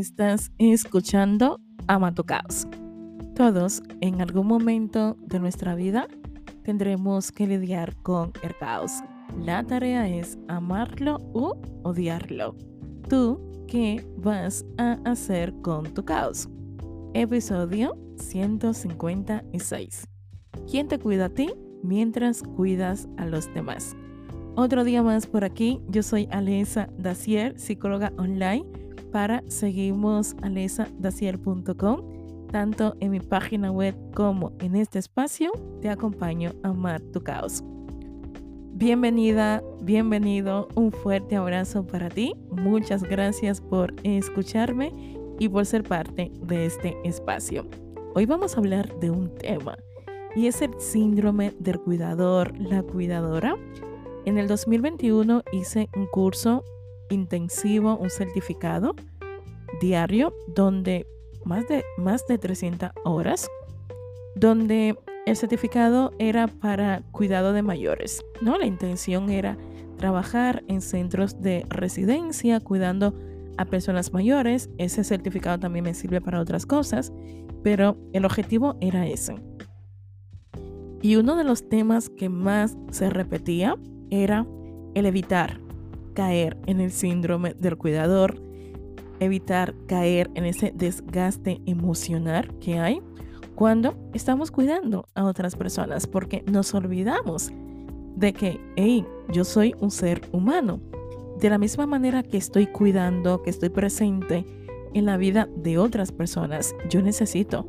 estás escuchando Ama tu caos. Todos en algún momento de nuestra vida tendremos que lidiar con el caos. La tarea es amarlo u odiarlo. ¿Tú qué vas a hacer con tu caos? Episodio 156. ¿Quién te cuida a ti mientras cuidas a los demás? Otro día más por aquí. Yo soy Alesa Dacier, psicóloga online. Para seguimos alesadacier.com. Tanto en mi página web como en este espacio, te acompaño a amar tu caos. Bienvenida, bienvenido, un fuerte abrazo para ti. Muchas gracias por escucharme y por ser parte de este espacio. Hoy vamos a hablar de un tema y es el síndrome del cuidador, la cuidadora en el 2021 hice un curso intensivo, un certificado diario, donde más de, más de 300 horas, donde el certificado era para cuidado de mayores, ¿no? La intención era trabajar en centros de residencia, cuidando a personas mayores. Ese certificado también me sirve para otras cosas, pero el objetivo era ese. Y uno de los temas que más se repetía era el evitar caer en el síndrome del cuidador, evitar caer en ese desgaste emocional que hay cuando estamos cuidando a otras personas, porque nos olvidamos de que, hey, yo soy un ser humano. De la misma manera que estoy cuidando, que estoy presente en la vida de otras personas, yo necesito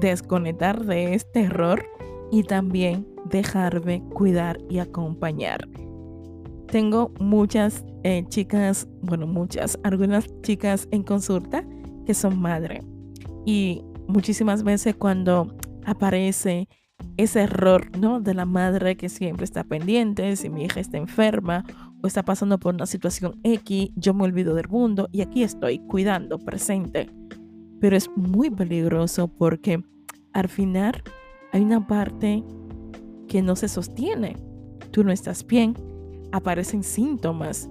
desconectar de este error y también dejarme cuidar y acompañar. Tengo muchas eh, chicas, bueno, muchas, algunas chicas en consulta que son madre. Y muchísimas veces cuando aparece ese error, ¿no? De la madre que siempre está pendiente, si mi hija está enferma o está pasando por una situación X, yo me olvido del mundo y aquí estoy cuidando, presente. Pero es muy peligroso porque al final hay una parte que no se sostiene. Tú no estás bien, aparecen síntomas,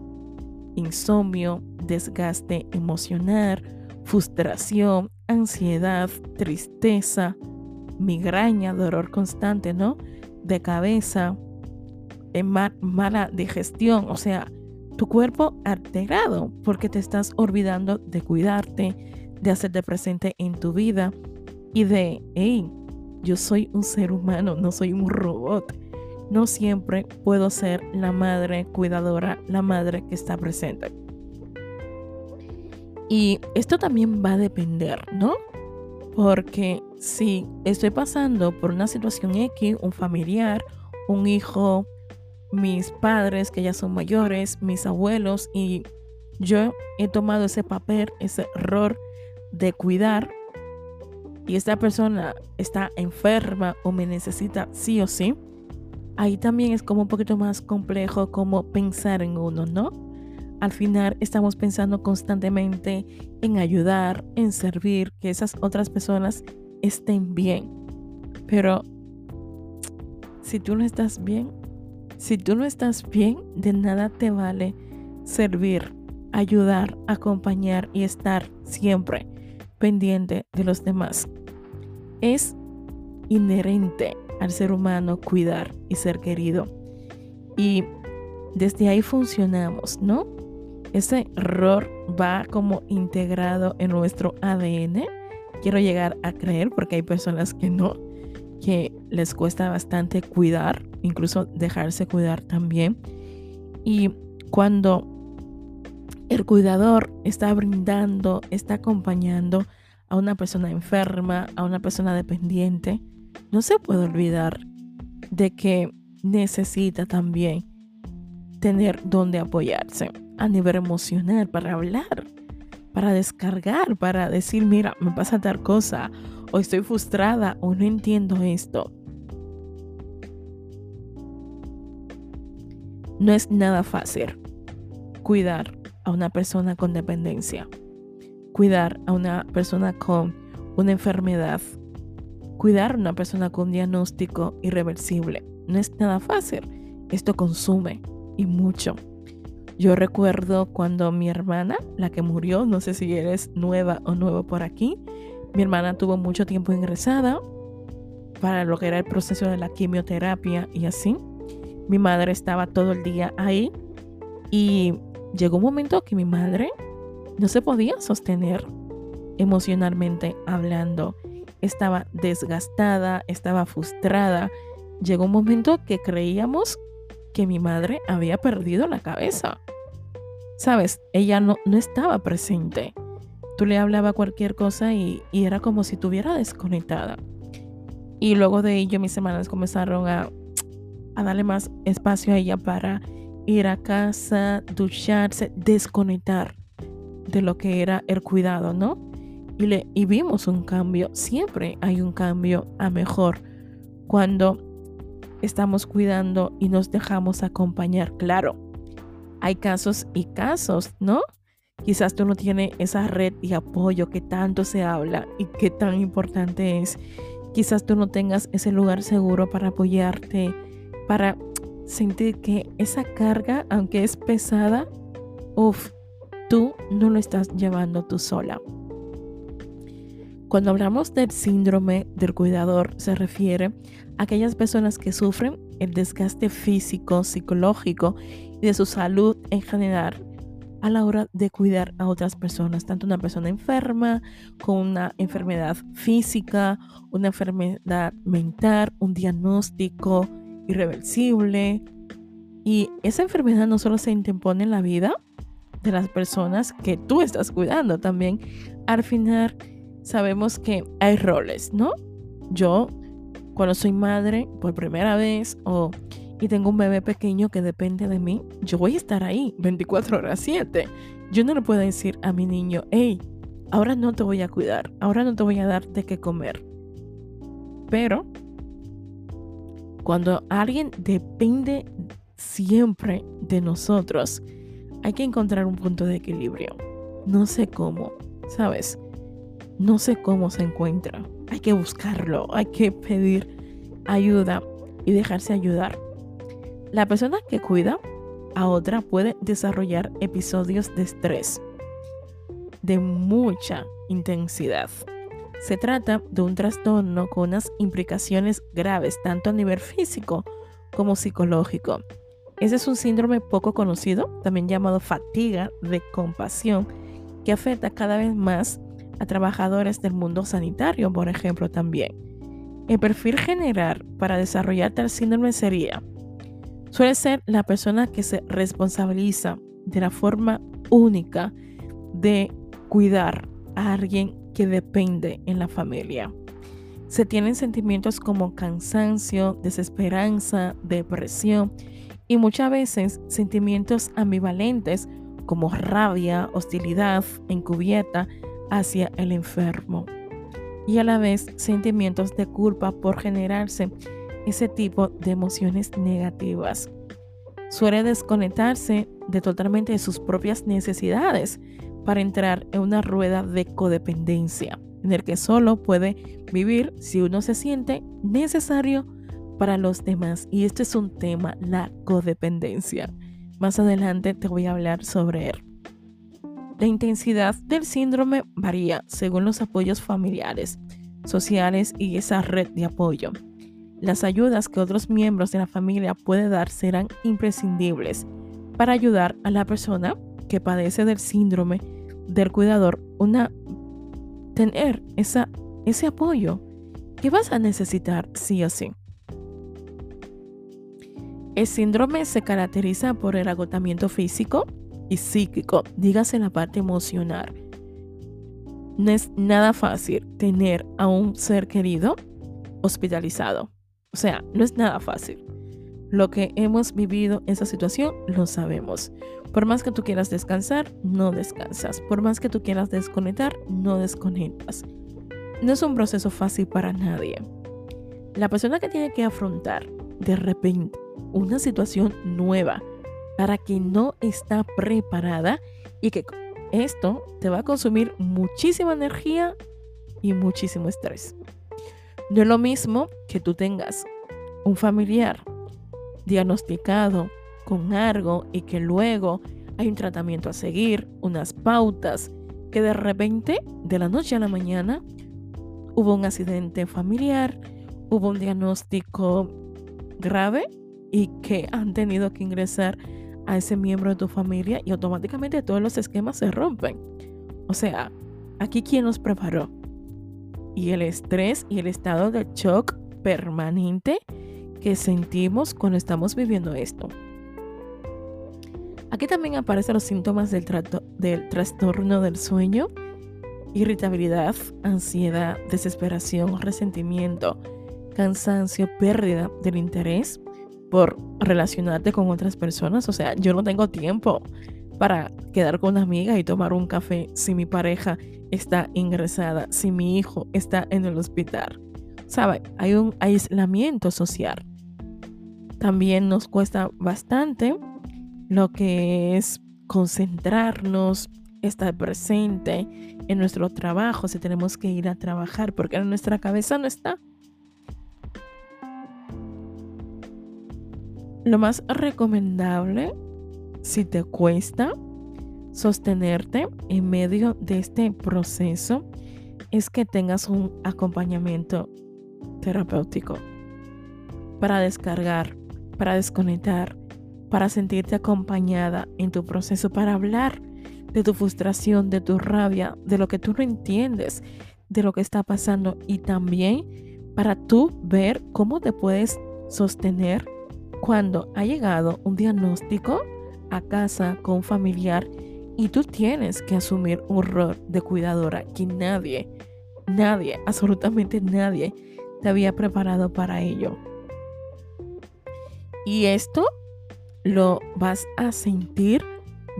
insomnio, desgaste emocional, frustración, ansiedad, tristeza, migraña, dolor constante, ¿no? De cabeza, en mala digestión, o sea, tu cuerpo alterado porque te estás olvidando de cuidarte, de hacerte presente en tu vida y de, hey, yo soy un ser humano, no soy un robot. No siempre puedo ser la madre cuidadora, la madre que está presente. Y esto también va a depender, ¿no? Porque si estoy pasando por una situación X, un familiar, un hijo, mis padres que ya son mayores, mis abuelos, y yo he tomado ese papel, ese rol de cuidar y esta persona está enferma o me necesita sí o sí, ahí también es como un poquito más complejo como pensar en uno, ¿no? Al final estamos pensando constantemente en ayudar, en servir, que esas otras personas estén bien. Pero si tú no estás bien, si tú no estás bien, de nada te vale servir, ayudar, acompañar y estar siempre pendiente de los demás. Es inherente al ser humano cuidar y ser querido. Y desde ahí funcionamos, ¿no? Ese error va como integrado en nuestro ADN. Quiero llegar a creer, porque hay personas que no, que les cuesta bastante cuidar, incluso dejarse cuidar también. Y cuando el cuidador está brindando, está acompañando a una persona enferma, a una persona dependiente, no se puede olvidar de que necesita también tener donde apoyarse a nivel emocional para hablar, para descargar, para decir, mira, me pasa tal cosa, o estoy frustrada, o no entiendo esto. No es nada fácil cuidar a una persona con dependencia, cuidar a una persona con una enfermedad, cuidar a una persona con diagnóstico irreversible. No es nada fácil. Esto consume y mucho. Yo recuerdo cuando mi hermana, la que murió, no sé si eres nueva o nuevo por aquí, mi hermana tuvo mucho tiempo ingresada para lo que era el proceso de la quimioterapia y así. Mi madre estaba todo el día ahí y llegó un momento que mi madre no se podía sostener emocionalmente hablando. Estaba desgastada, estaba frustrada. Llegó un momento que creíamos que mi madre había perdido la cabeza. Sabes, ella no, no estaba presente. Tú le hablaba cualquier cosa y, y era como si estuviera desconectada. Y luego de ello mis hermanas comenzaron a, a darle más espacio a ella para ir a casa, ducharse, desconectar de lo que era el cuidado, ¿no? Y, le, y vimos un cambio, siempre hay un cambio a mejor cuando estamos cuidando y nos dejamos acompañar. Claro, hay casos y casos, ¿no? Quizás tú no tienes esa red y apoyo que tanto se habla y que tan importante es. Quizás tú no tengas ese lugar seguro para apoyarte, para sentir que esa carga, aunque es pesada, uff, tú no lo estás llevando tú sola. Cuando hablamos del síndrome del cuidador, se refiere a aquellas personas que sufren el desgaste físico, psicológico y de su salud en general a la hora de cuidar a otras personas, tanto una persona enferma con una enfermedad física, una enfermedad mental, un diagnóstico irreversible. Y esa enfermedad no solo se interpone en la vida de las personas que tú estás cuidando, también al final sabemos que hay roles, ¿no? Yo, cuando soy madre por primera vez o y tengo un bebé pequeño que depende de mí, yo voy a estar ahí 24 horas 7. Yo no le puedo decir a mi niño, hey, ahora no te voy a cuidar, ahora no te voy a dar de qué comer. Pero cuando alguien depende siempre de nosotros, hay que encontrar un punto de equilibrio. No sé cómo, ¿sabes? No sé cómo se encuentra. Hay que buscarlo, hay que pedir ayuda y dejarse ayudar. La persona que cuida a otra puede desarrollar episodios de estrés de mucha intensidad. Se trata de un trastorno con unas implicaciones graves tanto a nivel físico como psicológico. Ese es un síndrome poco conocido, también llamado fatiga de compasión, que afecta cada vez más a trabajadores del mundo sanitario, por ejemplo, también. El perfil general para desarrollar tal síndrome sería, suele ser la persona que se responsabiliza de la forma única de cuidar a alguien que depende en la familia. Se tienen sentimientos como cansancio, desesperanza, depresión y muchas veces sentimientos ambivalentes como rabia, hostilidad, encubierta, hacia el enfermo y a la vez sentimientos de culpa por generarse ese tipo de emociones negativas. Suele desconectarse de totalmente de sus propias necesidades para entrar en una rueda de codependencia, en el que solo puede vivir si uno se siente necesario para los demás. Y este es un tema, la codependencia. Más adelante te voy a hablar sobre él. La intensidad del síndrome varía según los apoyos familiares, sociales y esa red de apoyo. Las ayudas que otros miembros de la familia pueden dar serán imprescindibles para ayudar a la persona que padece del síndrome del cuidador una tener ese apoyo que vas a necesitar sí o sí. El síndrome se caracteriza por el agotamiento físico, y psíquico, dígase la parte emocional. No es nada fácil tener a un ser querido hospitalizado. O sea, no es nada fácil. Lo que hemos vivido en esa situación lo sabemos. Por más que tú quieras descansar, no descansas. Por más que tú quieras desconectar, no desconectas. No es un proceso fácil para nadie. La persona que tiene que afrontar de repente una situación nueva, para que no está preparada y que esto te va a consumir muchísima energía y muchísimo estrés. No es lo mismo que tú tengas un familiar diagnosticado con algo y que luego hay un tratamiento a seguir, unas pautas, que de repente, de la noche a la mañana, hubo un accidente familiar, hubo un diagnóstico grave y que han tenido que ingresar a ese miembro de tu familia y automáticamente todos los esquemas se rompen. O sea, aquí quién nos preparó. Y el estrés y el estado de shock permanente que sentimos cuando estamos viviendo esto. Aquí también aparecen los síntomas del, del trastorno del sueño, irritabilidad, ansiedad, desesperación, resentimiento, cansancio, pérdida del interés por relacionarte con otras personas. O sea, yo no tengo tiempo para quedar con una amiga y tomar un café si mi pareja está ingresada, si mi hijo está en el hospital. ¿Sabe? Hay un aislamiento social. También nos cuesta bastante lo que es concentrarnos, estar presente en nuestro trabajo, si tenemos que ir a trabajar, porque nuestra cabeza no está. Lo más recomendable, si te cuesta sostenerte en medio de este proceso, es que tengas un acompañamiento terapéutico para descargar, para desconectar, para sentirte acompañada en tu proceso, para hablar de tu frustración, de tu rabia, de lo que tú no entiendes, de lo que está pasando y también para tú ver cómo te puedes sostener cuando ha llegado un diagnóstico a casa con un familiar y tú tienes que asumir un rol de cuidadora que nadie, nadie, absolutamente nadie te había preparado para ello. Y esto lo vas a sentir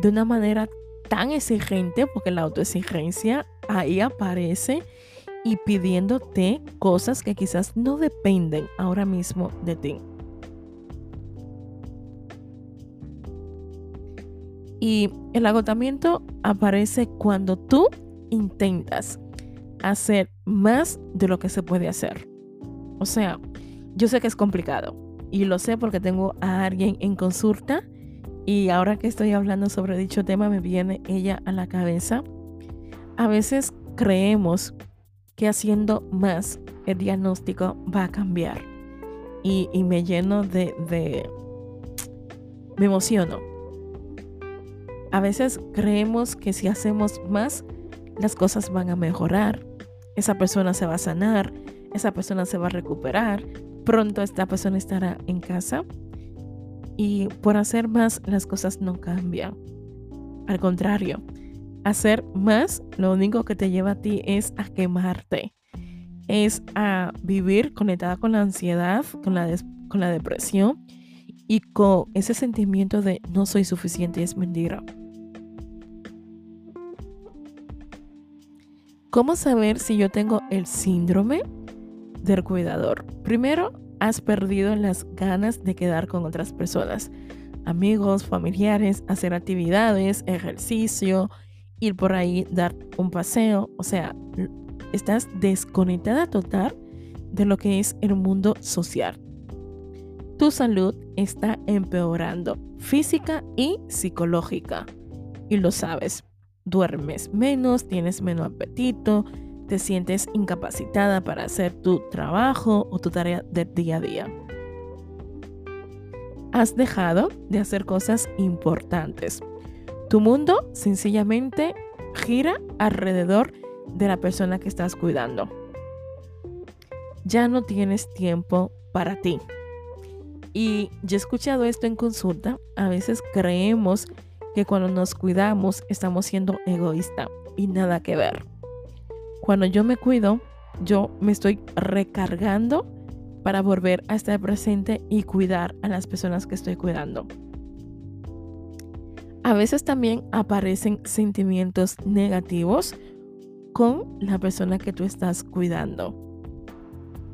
de una manera tan exigente, porque la autoexigencia ahí aparece y pidiéndote cosas que quizás no dependen ahora mismo de ti. Y el agotamiento aparece cuando tú intentas hacer más de lo que se puede hacer. O sea, yo sé que es complicado y lo sé porque tengo a alguien en consulta y ahora que estoy hablando sobre dicho tema me viene ella a la cabeza. A veces creemos que haciendo más el diagnóstico va a cambiar y, me lleno de, me emociono. A veces creemos que si hacemos más las cosas van a mejorar. Esa persona se va a sanar, esa persona se va a recuperar, pronto esta persona estará en casa y por hacer más las cosas no cambian. Al contrario, hacer más lo único que te lleva a ti es a quemarte, es a vivir conectada con la ansiedad, con la, con la depresión y con ese sentimiento de no soy suficiente y es mentira. ¿Cómo saber si yo tengo el síndrome del cuidador. Primero, has perdido las ganas de quedar con otras personas, amigos, familiares, hacer actividades, ejercicio, ir por ahí, dar un paseo. O sea, estás desconectada total de lo que es el mundo social. Tu salud está empeorando física y psicológica. Y lo sabes, duermes menos, tienes menos apetito, te sientes incapacitada para hacer tu trabajo o tu tarea del día a día. Has dejado de hacer cosas importantes. Tu mundo sencillamente gira alrededor de la persona que estás cuidando. Ya no tienes tiempo para ti. Y yo he escuchado esto en consulta. A veces creemos que cuando nos cuidamos estamos siendo egoísta y nada que ver. Cuando yo me cuido, yo me estoy recargando para volver a estar presente y cuidar a las personas que estoy cuidando. A veces también aparecen sentimientos negativos con la persona que tú estás cuidando.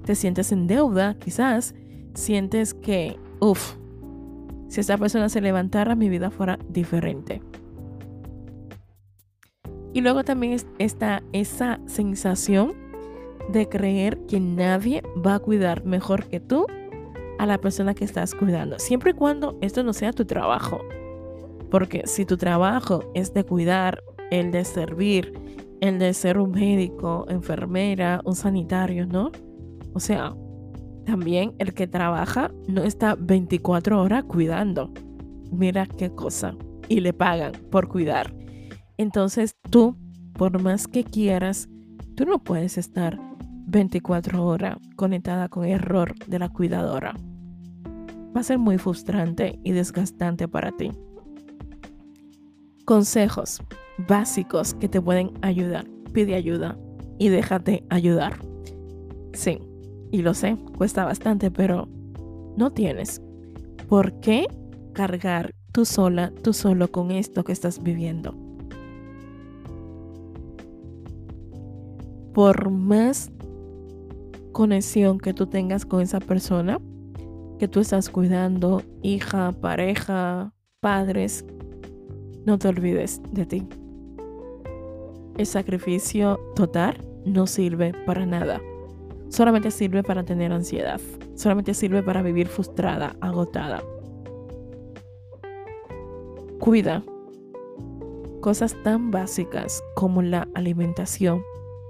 Te sientes en deuda, quizás sientes que, uff, si esta persona se levantara, mi vida fuera diferente. Y luego también está esa sensación de creer que nadie va a cuidar mejor que tú a la persona que estás cuidando, siempre y cuando esto no sea tu trabajo. Porque si tu trabajo es de cuidar, el de servir, el de ser un médico, enfermera, un sanitario, ¿no? O sea, también el que trabaja no está 24 horas cuidando. Mira qué cosa. Y le pagan por cuidar. Entonces tú, por más que quieras, tú no puedes estar 24 horas conectada con el error de la cuidadora. Va a ser muy frustrante y desgastante para ti. Consejos básicos que te pueden ayudar. Pide ayuda y déjate ayudar. Sí, y lo sé, cuesta bastante, pero no tienes por qué cargar tú sola, tú solo con esto que estás viviendo. Por más conexión que tú tengas con esa persona que tú estás cuidando, hija, pareja, padres, no te olvides de ti. El sacrificio total no sirve para nada. Solamente sirve para tener ansiedad. Solamente sirve para vivir frustrada, agotada. Cuida cosas tan básicas como la alimentación,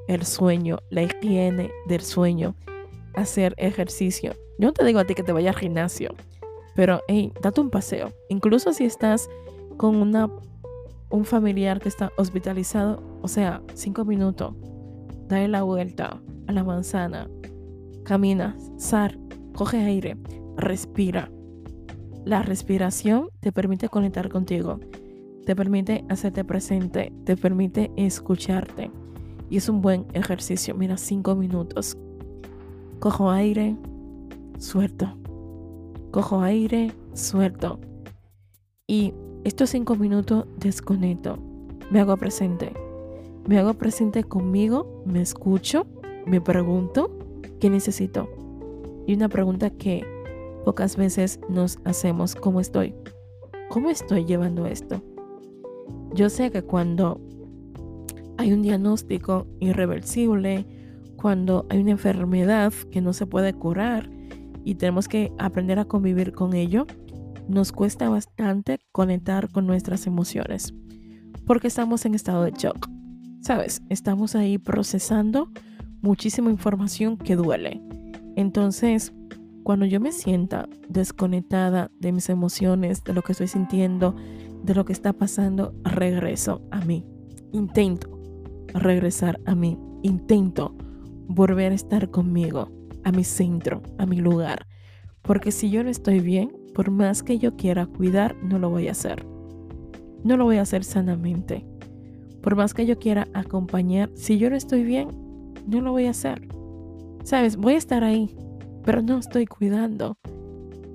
el sueño, la higiene del sueño, hacer ejercicio. Yo no te digo a ti que te vayas al gimnasio, pero hey, date un paseo. Incluso si estás con una, un familiar que está hospitalizado, o sea, cinco minutos, dale la vuelta la manzana, camina, sal, coge aire, respira. La respiración te permite conectar contigo, te permite hacerte presente, te permite escucharte. Y es un buen ejercicio. Mira, cinco minutos. Cojo aire, suelto. Cojo aire, suelto. Y estos cinco minutos desconecto. Me hago presente. Me hago presente conmigo, me escucho, me pregunto qué necesito. Y una pregunta que pocas veces nos hacemos, ¿cómo estoy? ¿Cómo estoy llevando esto? Yo sé que cuando hay un diagnóstico irreversible, cuando hay una enfermedad que no se puede curar y tenemos que aprender a convivir con ello, nos cuesta bastante conectar con nuestras emociones porque estamos en estado de shock. ¿Sabes? Estamos ahí procesando muchísima información que duele. Entonces, cuando yo me sienta desconectada de mis emociones, de lo que estoy sintiendo, de lo que está pasando, regreso a mí. Intento regresar a mí. Intento volver a estar conmigo, a mi centro, a mi lugar. Porque si yo no estoy bien, por más que yo quiera cuidar, no lo voy a hacer. No lo voy a hacer sanamente. Por más que yo quiera acompañar, si yo no estoy bien, no lo voy a hacer. Sabes, voy a estar ahí, pero no estoy cuidando.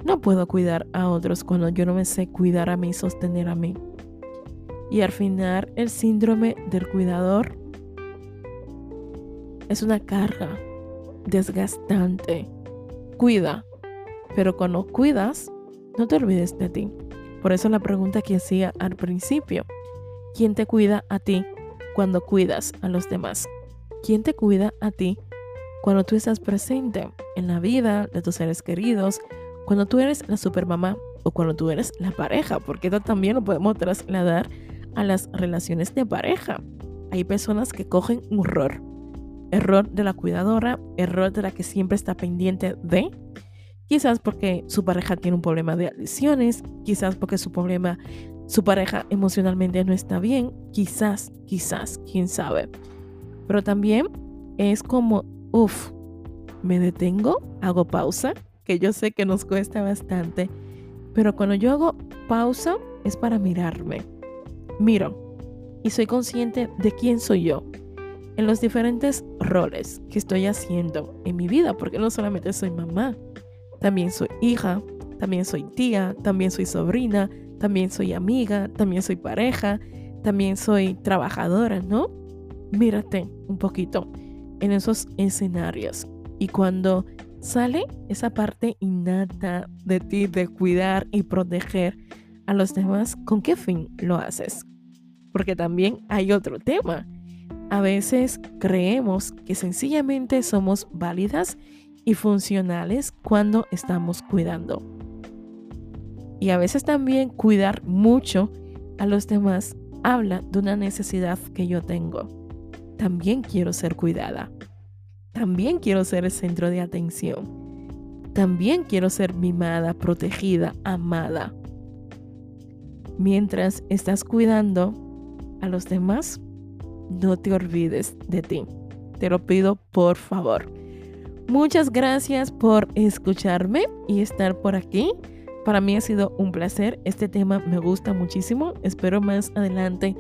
No puedo cuidar a otros cuando yo no me sé cuidar a mí y sostener a mí. Y al final el síndrome del cuidador es una carga desgastante. Cuida, pero cuando cuidas, no te olvides de ti. Por eso la pregunta que hacía al principio, ¿quién te cuida a ti cuando cuidas a los demás? ¿Quién te cuida a ti cuando tú estás presente en la vida de tus seres queridos, cuando tú eres la supermamá o cuando tú eres la pareja? Porque esto también lo podemos trasladar a las relaciones de pareja. Hay personas que cogen un rol. Error de la cuidadora, error de la que siempre está pendiente de Quizás porque su pareja tiene un problema de adicciones, quizás porque su problema, su pareja emocionalmente no está bien, quizás, quizás, quién sabe. Pero también es como, uff, me detengo, hago pausa, que yo sé que nos cuesta bastante, pero cuando yo hago pausa es para mirarme. Miro y soy consciente de quién soy yo en los diferentes roles que estoy haciendo en mi vida, porque no solamente soy mamá, también soy hija, también soy tía, también soy sobrina, también soy amiga, también soy pareja, también soy trabajadora, ¿no? Mírate un poquito en esos escenarios. Y cuando sale esa parte innata de ti de cuidar y proteger a los demás, ¿con qué fin lo haces? Porque también hay otro tema. A veces creemos que sencillamente somos válidas y funcionales cuando estamos cuidando. Y a veces también cuidar mucho a los demás habla de una necesidad que yo tengo. También quiero ser cuidada. También quiero ser el centro de atención. También quiero ser mimada, protegida, amada. Mientras estás cuidando a los demás, no te olvides de ti. Te lo pido por favor. Muchas gracias por escucharme y estar por aquí. Para mí ha sido un placer. Este tema me gusta muchísimo. Espero más adelante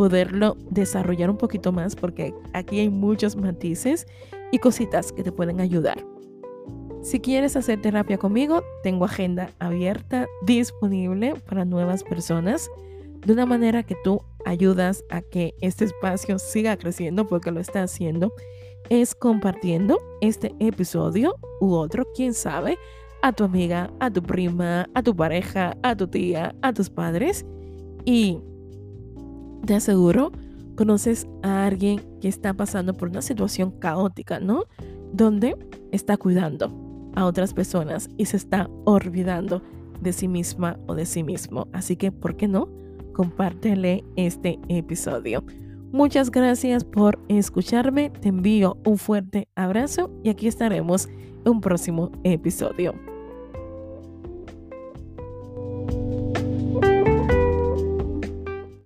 poderlo desarrollar un poquito más porque aquí hay muchos matices y cositas que te pueden ayudar. Si quieres hacer terapia conmigo, tengo agenda abierta disponible para nuevas personas de una manera que tú ayudas a que este espacio siga creciendo porque lo está haciendo es compartiendo este episodio u otro, quién sabe, a tu amiga, a tu prima, a tu pareja, a tu tía, a tus padres y te aseguro conoces a alguien que está pasando por una situación caótica, ¿no? Donde está cuidando a otras personas y se está olvidando de sí misma o de sí mismo. Así que, ¿por qué no? compártele este episodio. Muchas gracias por escucharme, te envío un fuerte abrazo y aquí estaremos en un próximo episodio.